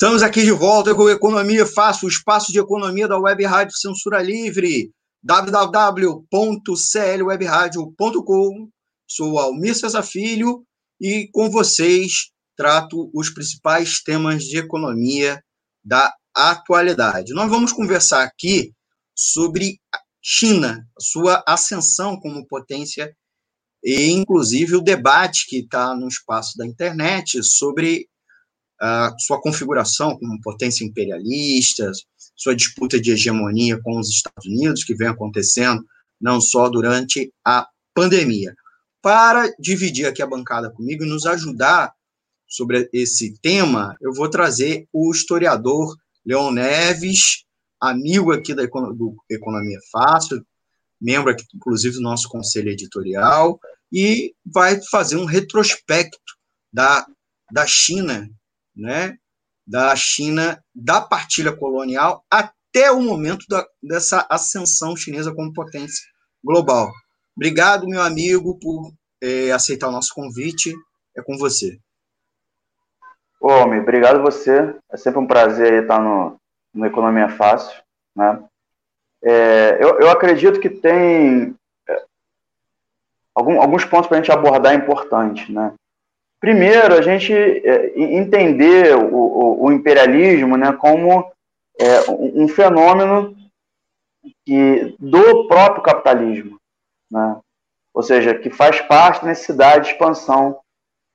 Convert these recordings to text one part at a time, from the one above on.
Estamos aqui de volta com Economia Fácil, o espaço de economia da Web Rádio Censura Livre, www.clwebradio.com. Sou Almir Cesar Filho e com vocês trato os principais temas de economia da atualidade. Nós vamos conversar aqui sobre China, sua ascensão como potência e, inclusive, o debate que está no espaço da internet sobre a sua configuração como potência imperialista, sua disputa de hegemonia com os Estados Unidos, que vem acontecendo não só durante a pandemia. Para dividir aqui a bancada comigo e nos ajudar sobre esse tema, eu vou trazer o historiador Leon Neves, amigo aqui da do Economia Fácil, membro aqui, inclusive, do nosso conselho editorial, e vai fazer um retrospecto da, da China né, da China, da partilha colonial, até o momento da, dessa ascensão chinesa como potência global. Obrigado, meu amigo, por é, aceitar o nosso convite. É com você. Homem, obrigado você. É sempre um prazer estar no, no Economia Fácil. Né? É, eu, eu acredito que tem é, alguns pontos para a gente abordar importantes. Né? Primeiro, a gente é, entender o, o, o imperialismo né, como é, um fenômeno que, do próprio capitalismo, né? ou seja, que faz parte da necessidade de expansão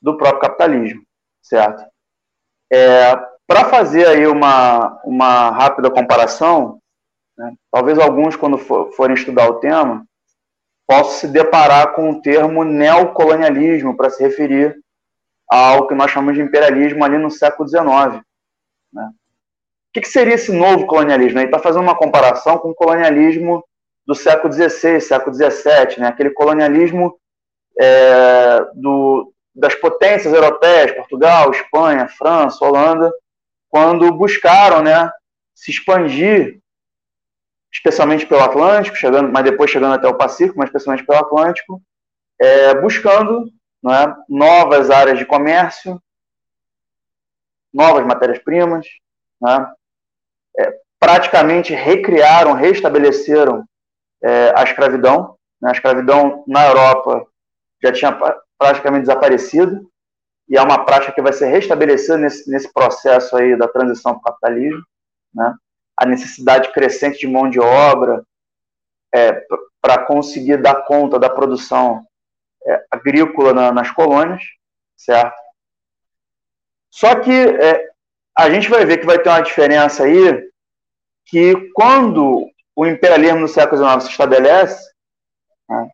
do próprio capitalismo, certo? É, Para fazer aí uma, uma rápida comparação, né, talvez alguns, quando for, forem estudar o tema, possam se deparar com o termo neocolonialismo para se referir ao que nós chamamos de imperialismo ali no século XIX. Né? O que, que, seria esse novo colonialismo? Ele está fazendo uma comparação com o colonialismo do século XVI, século XVII, né? aquele colonialismo é, do, das potências europeias, Portugal, Espanha, França, Holanda, quando buscaram né, se expandir, especialmente pelo Atlântico, chegando, mas depois chegando até o Pacífico, mas especialmente pelo Atlântico, é, buscando é? novas áreas de comércio, novas matérias-primas, é? é, praticamente recriaram, restabeleceram é, a escravidão. Né? A escravidão na Europa já tinha praticamente desaparecido e é uma prática que vai ser restabelecida nesse, nesse processo aí da transição para o capitalismo. Né? A necessidade crescente de mão de obra é, para conseguir dar conta da produção agrícola na, nas colônias, certo? Só que é, a gente vai ver que vai ter uma diferença aí, que quando o imperialismo no século XIX se estabelece, né,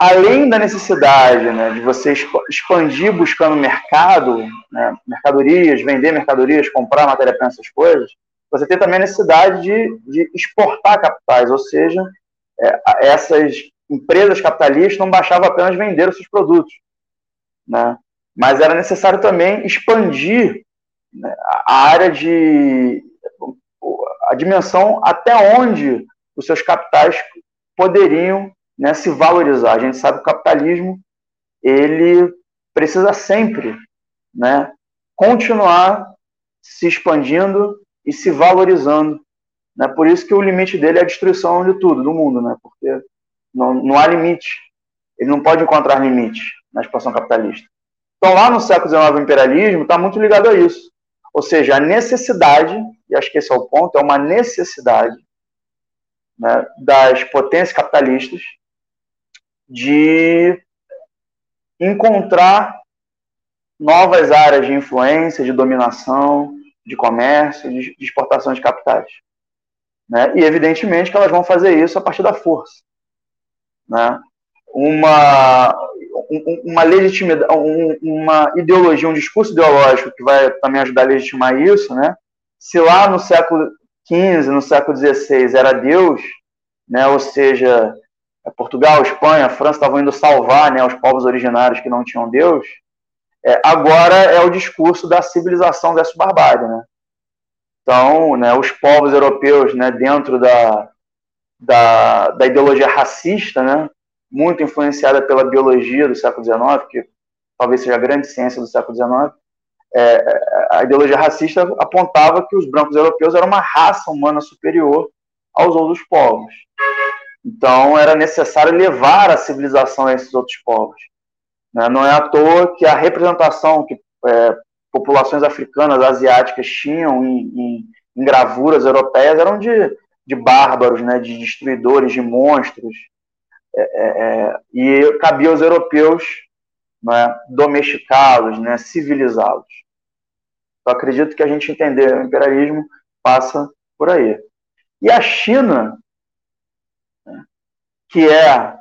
além da necessidade né, de você expandir buscando mercado, né, mercadorias, vender mercadorias, comprar matéria-prima, essas coisas, você tem também a necessidade de, de exportar capitais, ou seja, é, essas empresas capitalistas não bastavam apenas vender os seus produtos, né? mas era necessário também expandir né, a área de a dimensão até onde os seus capitais poderiam né, se valorizar. A gente sabe que o capitalismo ele precisa sempre né, continuar se expandindo e se valorizando. Né? Por isso que o limite dele é a destruição de tudo, do mundo, né? porque não, não há limite. Ele não pode encontrar limite na expansão capitalista. Então, lá no século XIX, o imperialismo está muito ligado a isso. Ou seja, a necessidade, e acho que esse é o ponto, é uma necessidade né, das potências capitalistas de encontrar novas áreas de influência, de dominação, de comércio, de, exportação de capitais. Né? E, evidentemente, que elas vão fazer isso a partir da força né? uma, uma legitimidade, uma ideologia, um discurso ideológico que vai também ajudar a legitimar isso, né? Se lá no século XV, no século XVI era Deus, né? Ou seja, Portugal, Espanha, França estavam indo salvar, né? Os povos originários que não tinham Deus. É, agora é o discurso da civilização versus barbárie, né? Então, né, os povos europeus, né, dentro da, da, da ideologia racista, né? muito influenciada pela biologia do século XIX, que talvez seja a grande ciência do século XIX, é, a ideologia racista apontava que os brancos europeus eram uma raça humana superior aos outros povos. Então era necessário levar a civilização a esses outros povos. Né? Não é à toa que a representação que é, populações africanas, asiáticas tinham em, em, em gravuras europeias eram de, de bárbaros, né? de destruidores, de monstros. É, é, é e cabia aos europeus né, domesticá-los, né, civilizá-los. Eu acredito que a gente entender o imperialismo passa por aí. E a China, né, que é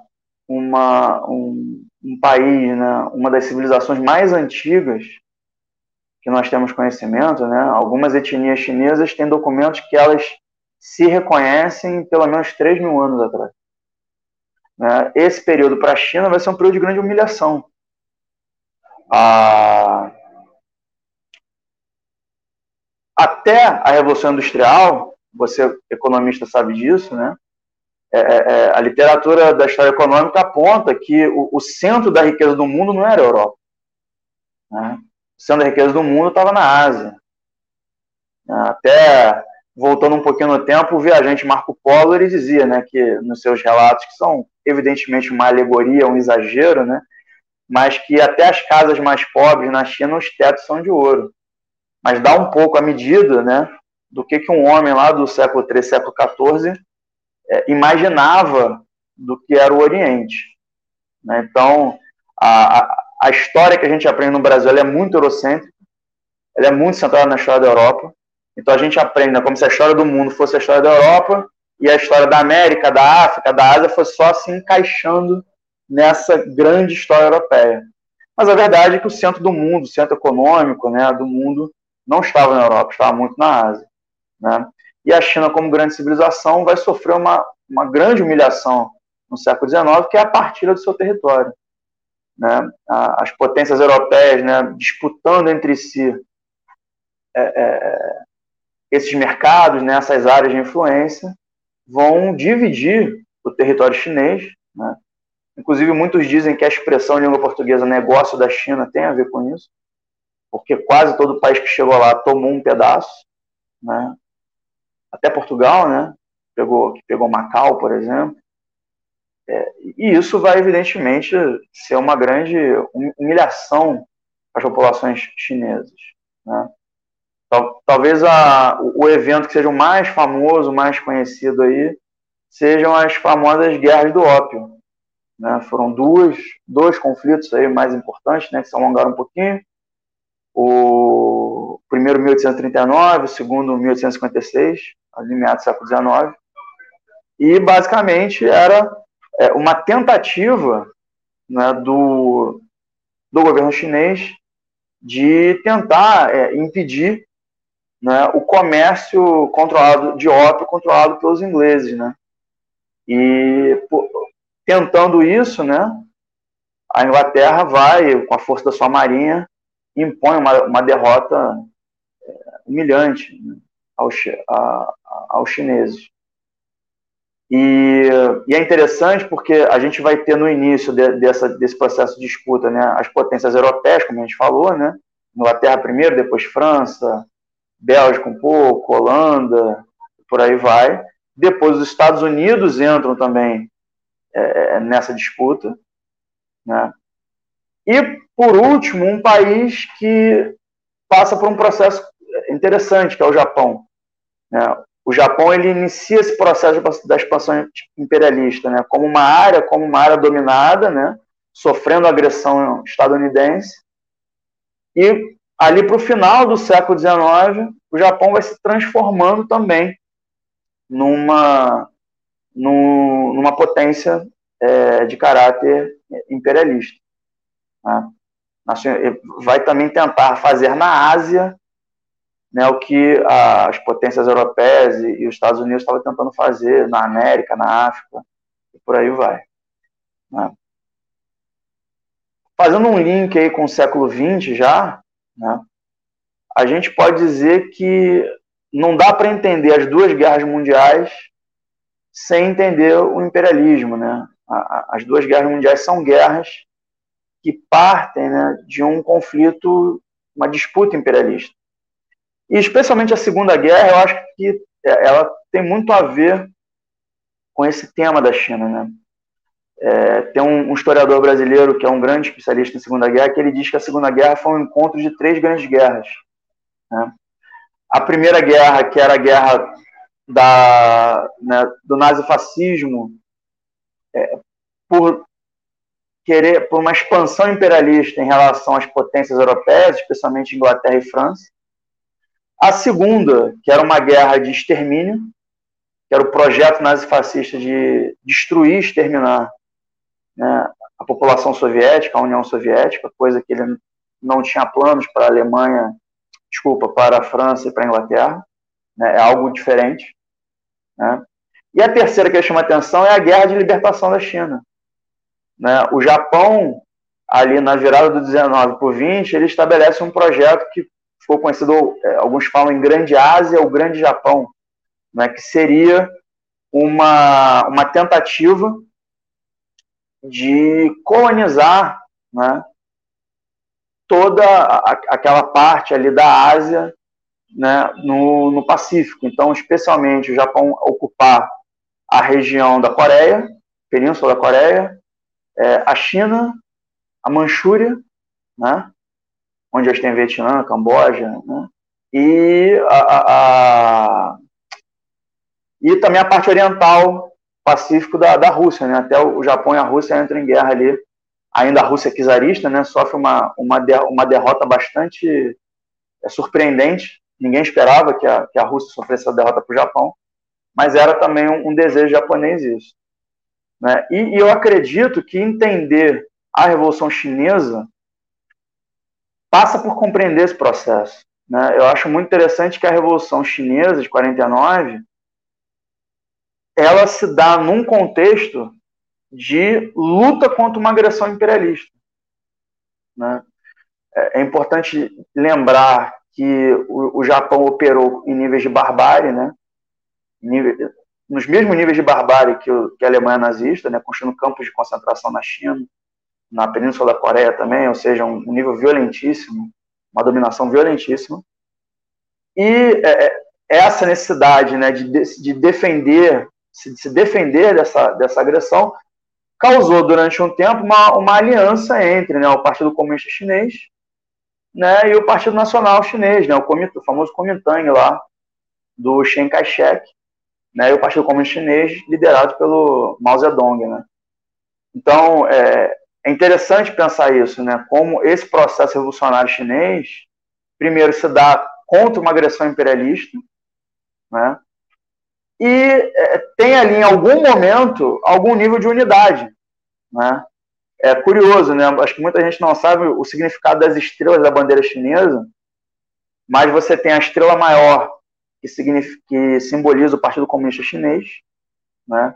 uma, um, um país, né, uma das civilizações mais antigas que nós temos conhecimento, né, algumas etnias chinesas têm documentos que elas se reconhecem pelo menos 3 mil anos atrás. Né? Esse período para a China vai ser um período de grande humilhação a... Até a Revolução Industrial, você, economista, sabe disso, né? É, é, é, a literatura da história econômica aponta que o, o, centro da riqueza do mundo não era a Europa. Né? O centro da riqueza do mundo estava na Ásia. Até voltando um pouquinho no tempo, o viajante Marco Polo ele dizia né, que nos seus relatos, que são evidentemente uma alegoria, um exagero, né, mas que até as casas mais pobres na China os tetos são de ouro. Mas dá um pouco a medida né, do que, que um homem lá do século III, século XIV é, imaginava do que era o Oriente. Né? Então, a, a, a, história que a gente aprende no Brasil é muito eurocêntrica, ela é muito centrada na história da Europa. Então a gente aprende né, como se a história do mundo fosse a história da Europa e a história da América, da África, da Ásia fosse só se encaixando nessa grande história europeia. Mas a verdade é que o centro do mundo, o centro econômico né, do mundo, não estava na Europa, estava muito na Ásia. Né? E a China, como grande civilização, vai sofrer uma, uma grande humilhação no século XIX, que é a partilha do seu território. Né? As potências europeias né, disputando entre si é, é, esses mercados, né, essas áreas de influência, vão dividir o território chinês, né, Inclusive, muitos dizem que a expressão língua portuguesa negócio da China tem a ver com isso, porque quase todo país que chegou lá tomou um pedaço, né? Até Portugal, né? Pegou, pegou Macau, por exemplo. É, e isso vai, evidentemente, ser uma grande humilhação para as populações chinesas. Né? Talvez a, o evento que seja o mais famoso, mais conhecido aí, sejam as famosas guerras do ópio, né? Foram duas, dois conflitos aí mais importantes, né, que se alongaram um pouquinho. O primeiro 1839, o segundo 1856, ali meados do século XIX. E basicamente era é, uma tentativa né, do, do governo chinês de tentar é, impedir né, o comércio controlado de ópio controlado pelos ingleses, né? E tentando isso, né, a Inglaterra vai, com a força da sua marinha, impõe uma, uma derrota é, humilhante né, aos, a, aos chineses. E, e, é interessante porque a gente vai ter no início de, dessa, desse processo de disputa né, as potências europeias, como a gente falou, né, Inglaterra primeiro, depois França, Bélgica um pouco, Holanda, por aí vai. Depois os Estados Unidos entram também é, nessa disputa. Né? E, por último, um país que passa por um processo interessante, que é o Japão. Né? O Japão ele inicia esse processo da expansão imperialista né? como uma área, como uma área dominada, né? sofrendo agressão estadunidense. E ali para o final do século XIX, o Japão vai se transformando também numa numa potência é, de caráter imperialista. Né? Vai também tentar fazer na Ásia né, o que as potências europeias e, e, os Estados Unidos estavam tentando fazer na América, na África, e por aí vai. Né? Fazendo um link aí com o século XX já, né, a gente pode dizer que não dá para entender as duas guerras mundiais sem entender o imperialismo, né? As duas guerras mundiais são guerras que partem né, de um conflito uma disputa imperialista. E especialmente a Segunda Guerra, eu acho que ela tem muito a ver com esse tema da China, né? É, tem um, um, historiador brasileiro que é um grande especialista em Segunda Guerra que ele diz que a Segunda Guerra foi um encontro de três grandes guerras. Né? A primeira guerra, que era a guerra da, né, do nazifascismo, é, por querer por uma expansão imperialista em relação às potências europeias, especialmente Inglaterra e França. A segunda, que era uma guerra de extermínio, que era o projeto nazifascista de destruir, exterminar né, a população soviética, a União Soviética, coisa que ele não tinha planos para a Alemanha, desculpa, para a França e para a Inglaterra. Né, é algo diferente. Né? E a terceira que chama atenção é a guerra de libertação da China. Né? O Japão, ali na virada do 19 para o 20, ele estabelece um projeto que ficou conhecido, é, alguns falam em Grande Ásia ou Grande Japão, né? que seria uma, uma tentativa de colonizar né, toda a, aquela parte ali da Ásia né, no, no Pacífico. Então, especialmente o Japão ocupar a região da Coreia, Península da Coreia, é, a China, a Manchúria, né, onde hoje tem Vietnã, Camboja, né, e, a, a, a, e também a parte oriental Pacífico da, da Rússia, né? Até o Japão e a Rússia entram em guerra ali. Ainda a Rússia czarista, né? Sofre uma, uma, de, uma derrota bastante é, surpreendente. Ninguém esperava que a, que a Rússia sofresse essa derrota para o Japão, mas era também um, um desejo japonês isso. Né? E, e eu acredito que entender a Revolução Chinesa passa por compreender esse processo. Né? Eu acho muito interessante que a Revolução Chinesa de 49 ela se dá num contexto de luta contra uma agressão imperialista. Né? É, é importante lembrar que o, o, Japão operou em níveis de barbárie, né? Nível, nos mesmos níveis de barbárie que, que a Alemanha nazista, né? construindo campos de concentração na China, na Península da Coreia também, ou seja, um, um nível violentíssimo, uma dominação violentíssima. E é, é essa necessidade né, de, de defender se, se defender dessa, dessa agressão, causou durante um tempo uma, uma aliança entre né, o Partido Comunista Chinês né, e o Partido Nacional Chinês, né, o, Comit, o famoso Kuomintang lá, do Chiang Kai-shek, né, e o Partido Comunista Chinês liderado pelo Mao Zedong. Né. Então, é, é interessante pensar isso, né, como esse processo revolucionário chinês, primeiro, se dá contra uma agressão imperialista, né, e é, tem ali em algum momento algum nível de unidade, né? É curioso, né? Acho que muita gente não sabe o significado das estrelas da bandeira chinesa, mas você tem a estrela maior que, significa, que simboliza o Partido Comunista Chinês, né?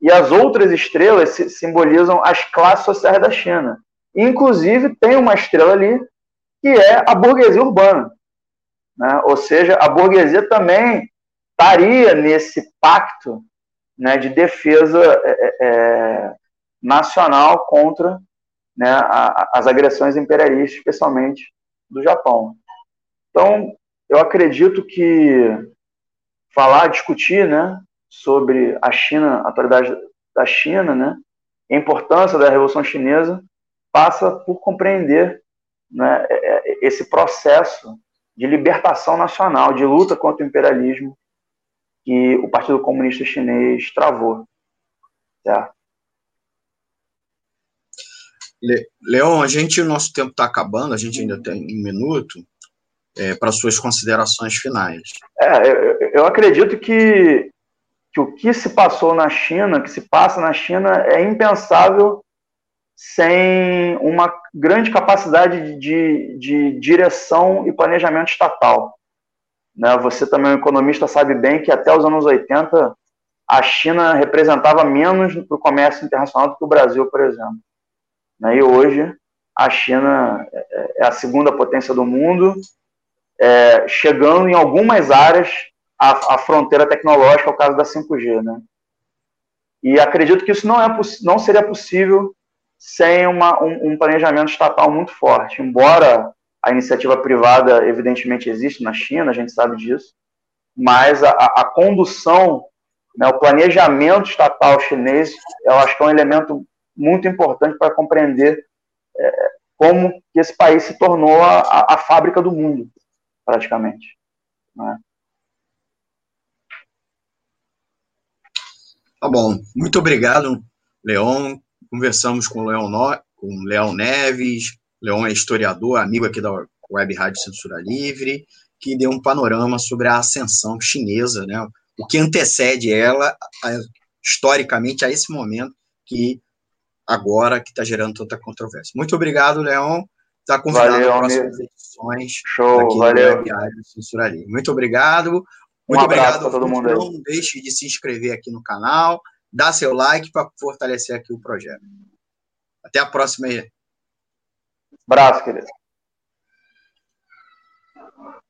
E as outras estrelas simbolizam as classes sociais da China. Inclusive tem uma estrela ali que é a burguesia urbana, né? Ou seja, a burguesia também estaria nesse pacto né, de defesa é, é, é, nacional contra né, a, as agressões imperialistas, especialmente do Japão. Então, eu acredito que falar, discutir né, sobre a China, a atualidade da China, né, a importância da Revolução Chinesa, passa por compreender né, é, esse processo de libertação nacional, de luta contra o imperialismo que o Partido Comunista Chinês travou. Certo? Le Leon, a gente, o nosso tempo está acabando, a gente ainda tem um minuto é, para suas considerações finais. É, eu, eu acredito que, que o que se passou na China, que se passa na China, é impensável sem uma grande capacidade de, de, de direção e planejamento estatal. Né? Você também, um economista, sabe bem que até os anos 80 a China representava menos para o comércio internacional do que o Brasil, por exemplo. Né? E hoje a China é, é a segunda potência do mundo, é, chegando em algumas áreas à, à, fronteira tecnológica, ao caso da 5G. Né? E acredito que isso não, é, não seria possível sem uma, um, um planejamento estatal muito forte. Embora A iniciativa privada, evidentemente, existe na China, a gente sabe disso, mas a, a condução, né, o planejamento estatal chinês, eu acho que é um elemento muito importante para compreender é, como que esse país se tornou a, a fábrica do mundo, praticamente. Né? Tá bom, muito obrigado, Leon. Conversamos com o Leon, no... com Leon Neves. Leon é historiador, amigo aqui da Web Rádio Censura Livre, que deu um panorama sobre a ascensão chinesa, né? o que antecede ela, historicamente, a esse momento que agora que está gerando tanta controvérsia. Muito obrigado, Leon. Está convidado valeu, para próximas edições Show, aqui valeu. do Censura Livre. Muito obrigado. Um Muito abraço obrigado. para todo mundo aí. Não deixe de se inscrever aqui no canal, dar seu like para fortalecer aqui o projeto. Até a próxima. बड़ा के लिए।